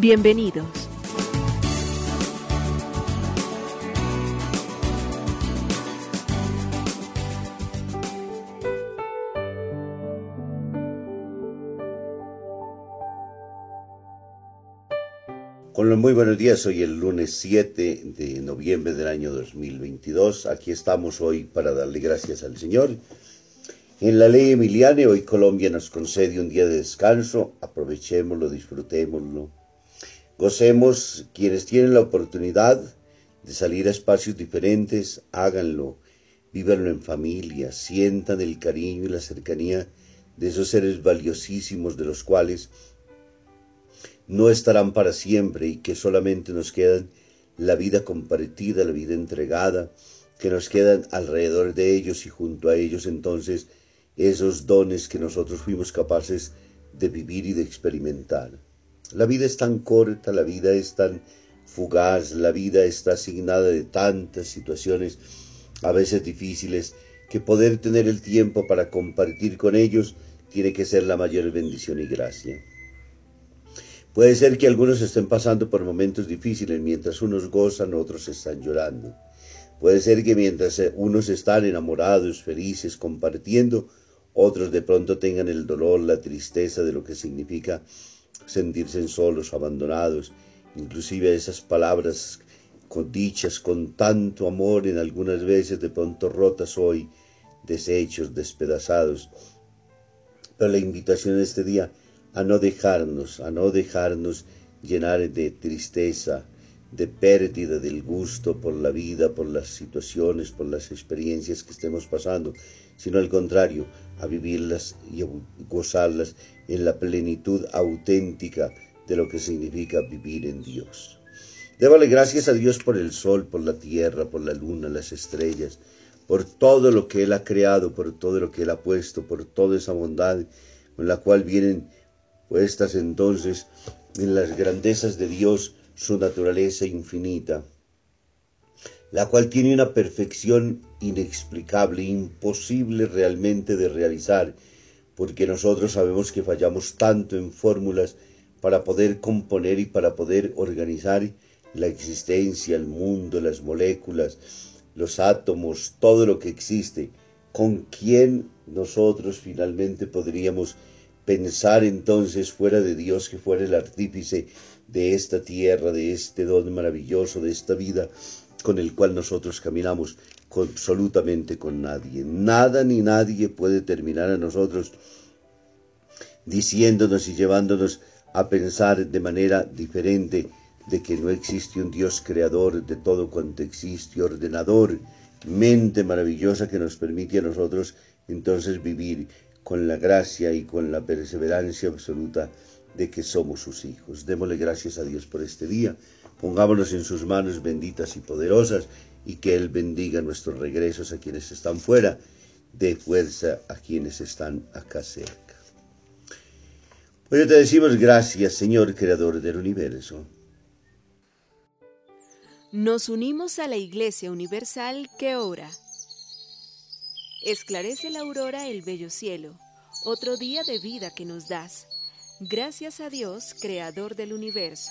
Bienvenidos. Los muy buenos días, hoy el lunes 7 de noviembre del año 2022. Aquí estamos hoy para darle gracias al Señor. En la ley Emiliane, hoy Colombia nos concede un día de descanso. Aprovechémoslo, disfrutémoslo. Gocemos quienes tienen la oportunidad de salir a espacios diferentes, háganlo. Vívanlo en familia, sientan el cariño y la cercanía de esos seres valiosísimos de los cuales no estarán para siempre y que solamente nos quedan la vida compartida, la vida entregada, que nos quedan alrededor de ellos y junto a ellos entonces esos dones que nosotros fuimos capaces de vivir y de experimentar. La vida es tan corta, la vida es tan fugaz, la vida está asignada de tantas situaciones, a veces difíciles, que poder tener el tiempo para compartir con ellos tiene que ser la mayor bendición y gracia. Puede ser que algunos estén pasando por momentos difíciles, mientras unos gozan, otros están llorando. Puede ser que mientras eh, unos están enamorados, felices, compartiendo, otros de pronto tengan el dolor, la tristeza de lo que significa sentirse solos, abandonados, inclusive esas palabras con dichas con tanto amor en algunas veces de pronto rotas hoy, deshechos, despedazados. Pero la invitación de este día a no dejarnos, a no dejarnos llenar de tristeza, de pérdida del gusto por la vida, por las situaciones, por las experiencias que estemos pasando, sino al contrario, a vivirlas y a gozarlas en la plenitud auténtica de lo que significa vivir en Dios. Débale gracias a Dios por el sol, por la tierra, por la luna, las estrellas, por todo lo que Él ha creado, por todo lo que Él ha puesto, por toda esa bondad con la cual vienen puestas entonces en las grandezas de Dios su naturaleza infinita, la cual tiene una perfección inexplicable, imposible realmente de realizar, porque nosotros sabemos que fallamos tanto en fórmulas para poder componer y para poder organizar la existencia, el mundo, las moléculas, los átomos, todo lo que existe, con quién nosotros finalmente podríamos pensar entonces fuera de Dios que fuera el artífice de esta tierra, de este don maravilloso, de esta vida con el cual nosotros caminamos absolutamente con nadie. Nada ni nadie puede terminar a nosotros diciéndonos y llevándonos a pensar de manera diferente de que no existe un Dios creador de todo cuanto existe, ordenador, mente maravillosa que nos permite a nosotros entonces vivir con la gracia y con la perseverancia absoluta de que somos sus hijos. Démosle gracias a Dios por este día, pongámonos en sus manos benditas y poderosas y que Él bendiga nuestros regresos a quienes están fuera, dé fuerza a quienes están acá cerca. Hoy te decimos gracias, Señor Creador del universo. Nos unimos a la Iglesia Universal que ora. Esclarece la aurora el bello cielo, otro día de vida que nos das. Gracias a Dios, Creador del universo,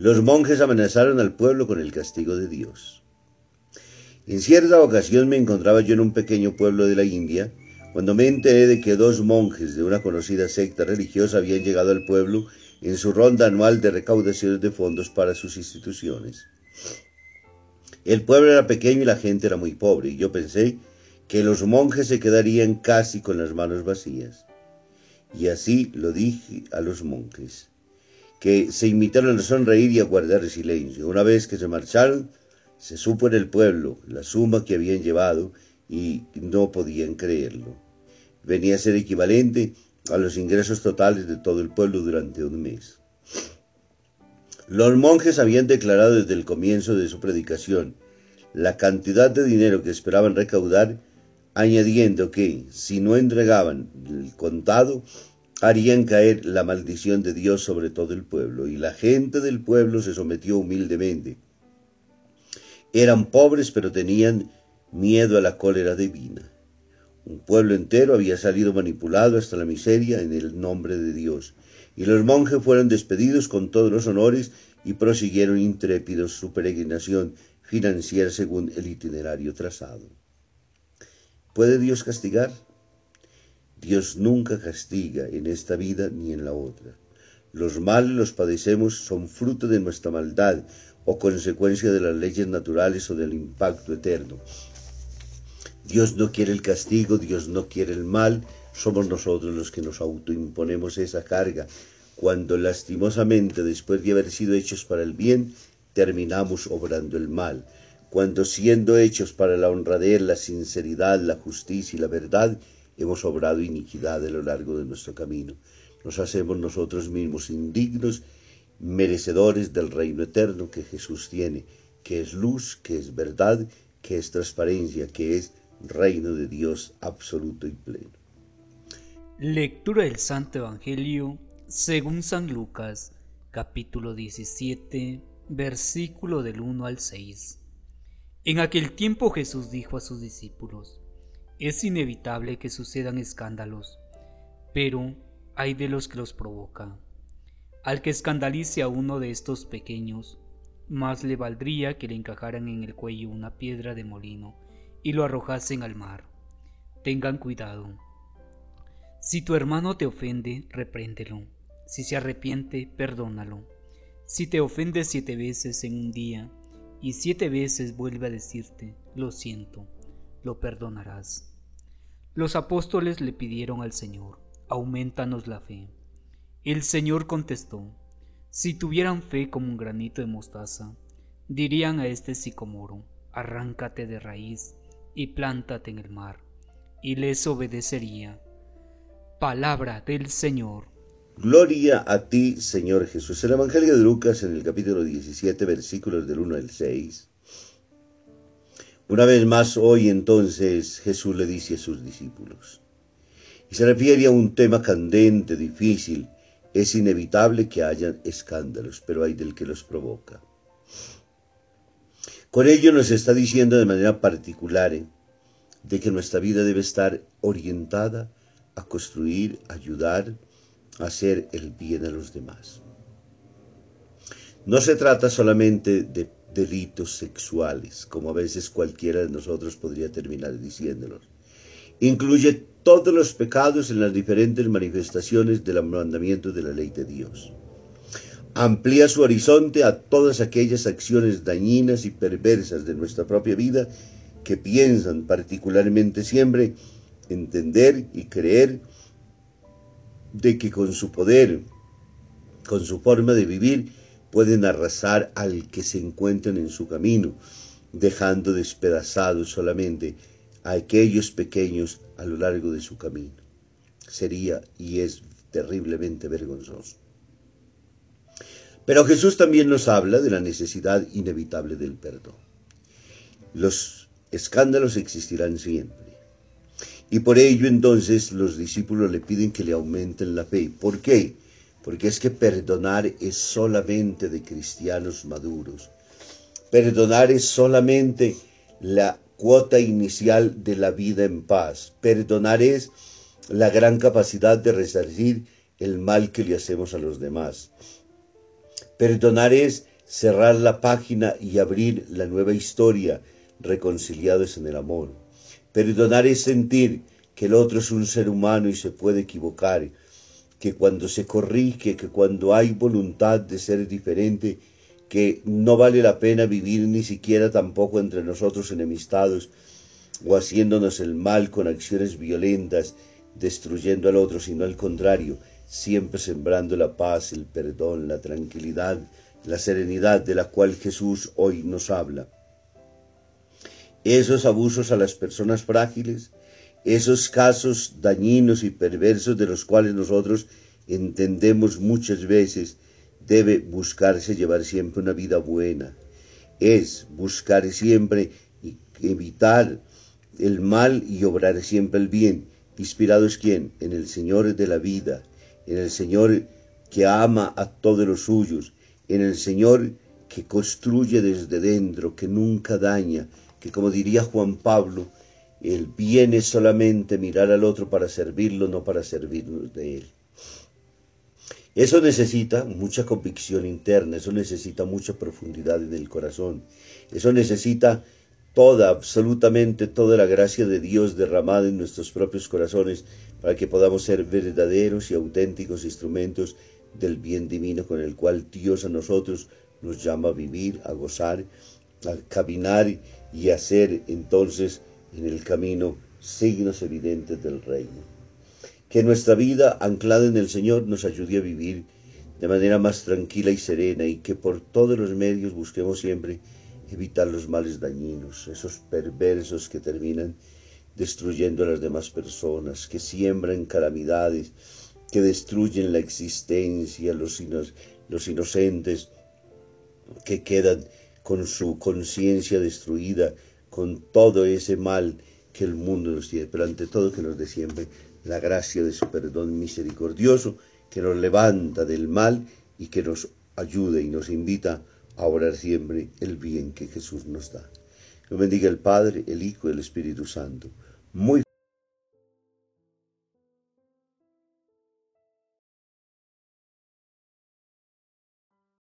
Los monjes amenazaron al pueblo con el castigo de Dios. En cierta ocasión me encontraba yo en un pequeño pueblo de la India, cuando me enteré de que dos monjes de una conocida secta religiosa habían llegado al pueblo en su ronda anual de recaudaciones de fondos para sus instituciones. El pueblo era pequeño y la gente era muy pobre, y yo pensé que los monjes se quedarían casi con las manos vacías. Y así lo dije a los monjes que se imitaron a sonreír y a guardar silencio. Una vez que se marcharon, se supo en el pueblo la suma que habían llevado y no podían creerlo. Venía a ser equivalente a los ingresos totales de todo el pueblo durante un mes. Los monjes habían declarado desde el comienzo de su predicación la cantidad de dinero que esperaban recaudar, añadiendo que si no entregaban el contado, harían caer la maldición de Dios sobre todo el pueblo, y la gente del pueblo se sometió humildemente. Eran pobres, pero tenían miedo a la cólera divina. Un pueblo entero había salido manipulado hasta la miseria en el nombre de Dios, y los monjes fueron despedidos con todos los honores y prosiguieron intrépidos su peregrinación financiera según el itinerario trazado. ¿Puede Dios castigar? Dios nunca castiga en esta vida ni en la otra. Los males los padecemos son fruto de nuestra maldad o consecuencia de las leyes naturales o del impacto eterno. Dios no quiere el castigo, Dios no quiere el mal, somos nosotros los que nos autoimponemos esa carga, cuando lastimosamente después de haber sido hechos para el bien, terminamos obrando el mal, cuando siendo hechos para la honradez, la sinceridad, la justicia y la verdad, hemos obrado iniquidad a lo largo de nuestro camino. Nos hacemos nosotros mismos indignos, merecedores del reino eterno que Jesús tiene, que es luz, que es verdad, que es transparencia, que es reino de Dios absoluto y pleno. Lectura del Santo Evangelio según San Lucas, capítulo 17, versículo del 1 al 6. En aquel tiempo Jesús dijo a sus discípulos, es inevitable que sucedan escándalos, pero hay de los que los provocan. Al que escandalice a uno de estos pequeños, más le valdría que le encajaran en el cuello una piedra de molino y lo arrojasen al mar. Tengan cuidado. Si tu hermano te ofende, repréndelo. Si se arrepiente, perdónalo. Si te ofende siete veces en un día y siete veces vuelve a decirte, lo siento, lo perdonarás. Los apóstoles le pidieron al Señor, aumentanos la fe. El Señor contestó, si tuvieran fe como un granito de mostaza, dirían a este sicomoro, arráncate de raíz y plántate en el mar, y les obedecería. Palabra del Señor. Gloria a ti, Señor Jesús. El Evangelio de Lucas en el capítulo 17, versículos del 1 al 6 una vez más, hoy entonces Jesús le dice a sus discípulos, y se refiere a un tema candente, difícil, es inevitable que haya escándalos, pero hay del que los provoca. Con ello nos está diciendo de manera particular ¿eh? de que nuestra vida debe estar orientada a construir, ayudar, a hacer el bien a los demás. No se trata solamente de delitos sexuales, como a veces cualquiera de nosotros podría terminar diciéndolos. Incluye todos los pecados en las diferentes manifestaciones del mandamiento de la ley de Dios. Amplía su horizonte a todas aquellas acciones dañinas y perversas de nuestra propia vida que piensan particularmente siempre entender y creer de que con su poder, con su forma de vivir, pueden arrasar al que se encuentran en su camino, dejando despedazados solamente a aquellos pequeños a lo largo de su camino. Sería y es terriblemente vergonzoso. Pero Jesús también nos habla de la necesidad inevitable del perdón. Los escándalos existirán siempre. Y por ello entonces los discípulos le piden que le aumenten la fe. ¿Por qué? Porque es que perdonar es solamente de cristianos maduros. Perdonar es solamente la cuota inicial de la vida en paz. Perdonar es la gran capacidad de resarcir el mal que le hacemos a los demás. Perdonar es cerrar la página y abrir la nueva historia reconciliados en el amor. Perdonar es sentir que el otro es un ser humano y se puede equivocar, que cuando se corrige, que cuando hay voluntad de ser diferente, que no vale la pena vivir ni siquiera tampoco entre nosotros enemistados o haciéndonos el mal con acciones violentas, destruyendo al otro, sino al contrario, siempre sembrando la paz, el perdón, la tranquilidad, la serenidad de la cual Jesús hoy nos habla. Esos abusos a las personas frágiles, esos casos dañinos y perversos de los cuales nosotros entendemos muchas veces debe buscarse llevar siempre una vida buena. Es buscar siempre evitar el mal y obrar siempre el bien. Inspirado es quién? En el Señor de la vida, en el Señor que ama a todos los suyos, en el Señor que construye desde dentro, que nunca daña, que como diría Juan Pablo, el bien es solamente mirar al otro para servirlo, no para servirnos de él. Eso necesita mucha convicción interna, eso necesita mucha profundidad en el corazón, eso necesita toda, absolutamente toda la gracia de Dios derramada en nuestros propios corazones para que podamos ser verdaderos y auténticos instrumentos del bien divino con el cual Dios a nosotros nos llama a vivir, a gozar, a caminar y a hacer entonces en el camino signos evidentes del reino. Que nuestra vida anclada en el Señor nos ayude a vivir de manera más tranquila y serena y que por todos los medios busquemos siempre evitar los males dañinos, esos perversos que terminan destruyendo a las demás personas, que siembran calamidades, que destruyen la existencia, los, los inocentes que quedan con su conciencia destruida, con todo ese mal que el mundo nos tiene, pero ante todo que nos dé siempre la gracia de su perdón misericordioso que nos levanta del mal y que nos ayuda y nos invita a orar siempre el bien que Jesús nos da. Nos bendiga el Padre, el Hijo y el Espíritu Santo. Muy